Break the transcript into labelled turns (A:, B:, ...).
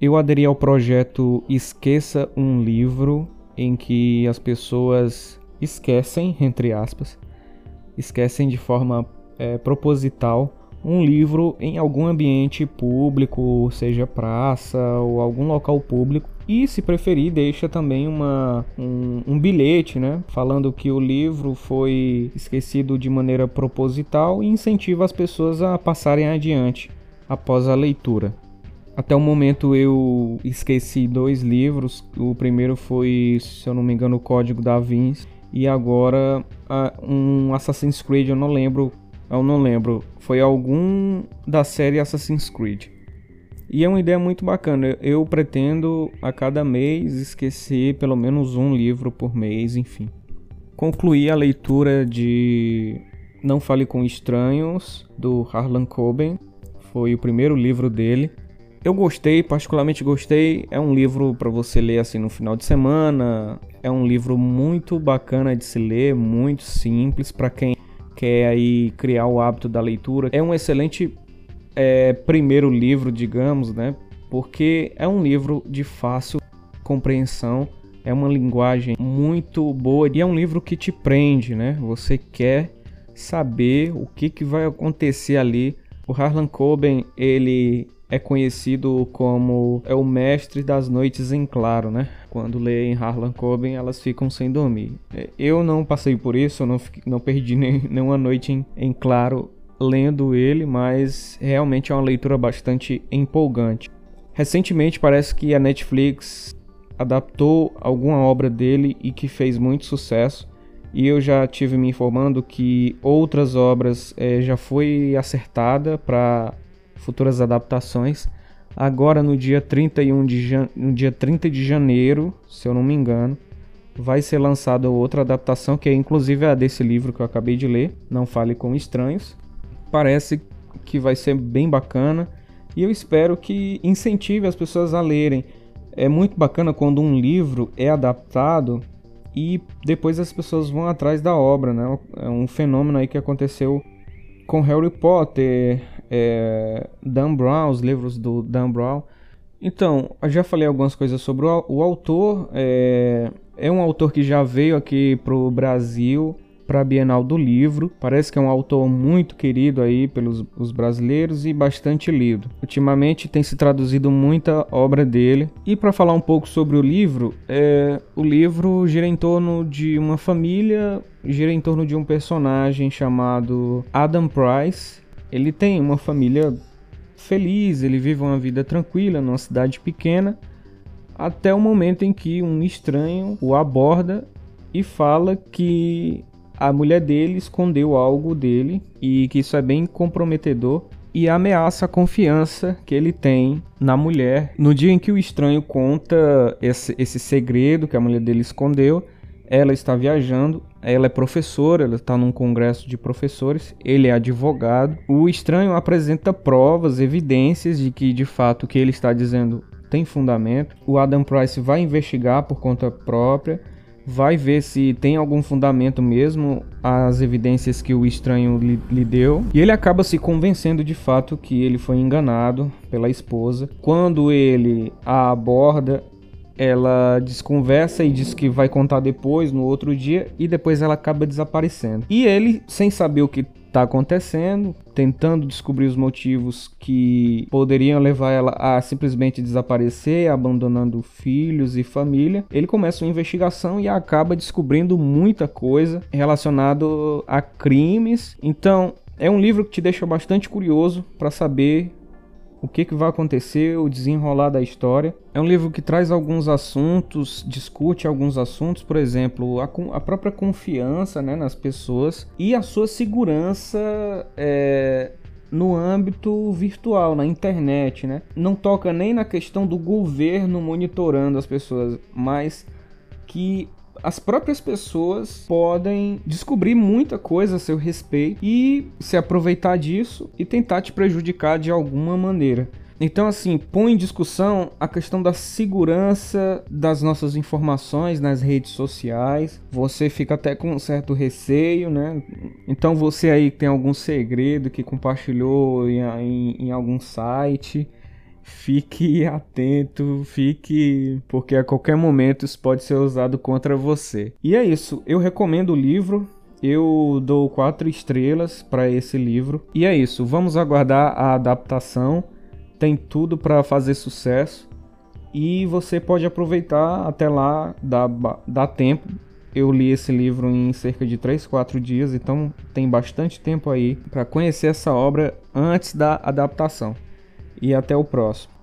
A: Eu aderi ao projeto Esqueça um Livro, em que as pessoas esquecem, entre aspas, esquecem de forma é, proposital um livro em algum ambiente público, seja praça ou algum local público. E, se preferir, deixa também uma, um, um, bilhete, né? Falando que o livro foi esquecido de maneira proposital e incentiva as pessoas a passarem adiante após a leitura. Até o momento eu esqueci dois livros. O primeiro foi, se eu não me engano, o Código da Vinci. E agora um Assassin's Creed, eu não lembro eu não lembro, foi algum da série Assassin's Creed. E é uma ideia muito bacana. Eu pretendo a cada mês esquecer pelo menos um livro por mês, enfim. Concluí a leitura de Não Fale com Estranhos, do Harlan Coben. Foi o primeiro livro dele. Eu gostei, particularmente gostei. É um livro para você ler assim no final de semana. É um livro muito bacana de se ler, muito simples para quem quer aí criar o hábito da leitura. É um excelente é, primeiro livro, digamos, né? Porque é um livro de fácil compreensão, é uma linguagem muito boa e é um livro que te prende, né? Você quer saber o que, que vai acontecer ali. O Harlan Coben, ele é conhecido como é o mestre das noites em claro, né? Quando leem Harlan Coben, elas ficam sem dormir. É, eu não passei por isso, não, não perdi nem, nenhuma noite em, em claro lendo ele, mas realmente é uma leitura bastante empolgante. Recentemente parece que a Netflix adaptou alguma obra dele e que fez muito sucesso. E eu já tive me informando que outras obras é, já foi acertada para futuras adaptações. Agora no dia 31 de no dia 30 de janeiro, se eu não me engano, vai ser lançada outra adaptação que é inclusive a desse livro que eu acabei de ler, Não Fale com Estranhos. Parece que vai ser bem bacana e eu espero que incentive as pessoas a lerem. É muito bacana quando um livro é adaptado e depois as pessoas vão atrás da obra, né? É um fenômeno aí que aconteceu com Harry Potter, é, Dan Brown, os livros do Dan Brown. Então, eu já falei algumas coisas sobre o, o autor. É, é um autor que já veio aqui pro Brasil para a Bienal do Livro. Parece que é um autor muito querido aí pelos os brasileiros e bastante lido. Ultimamente tem se traduzido muita obra dele. E para falar um pouco sobre o livro, é, o livro gira em torno de uma família, gira em torno de um personagem chamado Adam Price ele tem uma família feliz, ele vive uma vida tranquila numa cidade pequena, até o momento em que um estranho o aborda e fala que a mulher dele escondeu algo dele e que isso é bem comprometedor e ameaça a confiança que ele tem na mulher. No dia em que o estranho conta esse, esse segredo que a mulher dele escondeu, ela está viajando, ela é professora, ela está num congresso de professores, ele é advogado. O estranho apresenta provas, evidências de que de fato o que ele está dizendo tem fundamento. O Adam Price vai investigar por conta própria, vai ver se tem algum fundamento mesmo as evidências que o estranho lhe, lhe, deu. E ele acaba se convencendo de fato que ele foi enganado pela esposa. Quando ele a aborda, ela desconversa e diz que vai contar depois, no outro dia, e depois ela acaba desaparecendo. E ele, sem saber o que está acontecendo, tentando descobrir os motivos que poderiam levar ela a simplesmente desaparecer, abandonando filhos e família, ele começa uma investigação e acaba descobrindo muita coisa relacionado a crimes. Então, é um livro que te deixa bastante curioso para saber o que, que vai acontecer, o desenrolar da história. É um livro que traz alguns assuntos, discute alguns assuntos, por exemplo, a, a própria confiança né, nas pessoas e a sua segurança é, no âmbito virtual, na internet. Né? Não toca nem na questão do governo monitorando as pessoas, mas que as próprias pessoas podem descobrir muita coisa a seu respeito e se aproveitar disso e tentar te prejudicar de alguma maneira. Então, assim, põe em discussão a questão da segurança das nossas informações nas redes sociais. Você fica até com um certo receio, né? Então, você aí tem algum segredo que compartilhou em, em, em algum site fique atento, fique. porque a qualquer momento isso pode ser usado contra você. E é isso, eu recomendo o livro. Eu dou quatro estrelas para esse livro. E é isso, vamos aguardar a adaptação. Tem tudo para fazer sucesso. E você pode aproveitar até lá, dá, dá tempo. Eu li esse livro em cerca de 3, 4 dias, então tem bastante tempo aí para conhecer essa obra antes da adaptação. E até o próximo.